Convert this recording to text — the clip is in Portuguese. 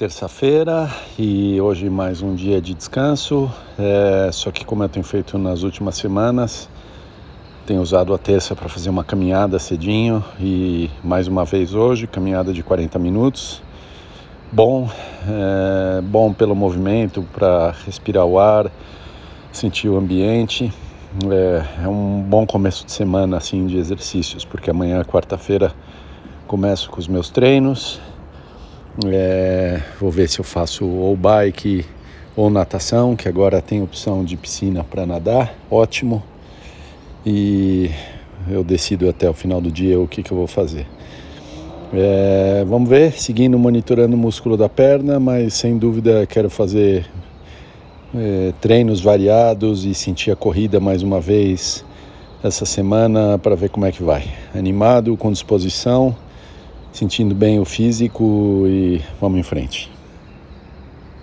terça-feira e hoje mais um dia de descanso. É, só que como eu tenho feito nas últimas semanas, tenho usado a terça para fazer uma caminhada cedinho e mais uma vez hoje, caminhada de 40 minutos. Bom, é, bom pelo movimento, para respirar o ar, sentir o ambiente. É, é um bom começo de semana assim de exercícios, porque amanhã, quarta-feira, começo com os meus treinos é, vou ver se eu faço ou bike ou natação, que agora tem opção de piscina para nadar, ótimo. E eu decido até o final do dia o que, que eu vou fazer. É, vamos ver, seguindo monitorando o músculo da perna, mas sem dúvida quero fazer é, treinos variados e sentir a corrida mais uma vez essa semana para ver como é que vai. Animado, com disposição sentindo bem o físico e vamos em frente.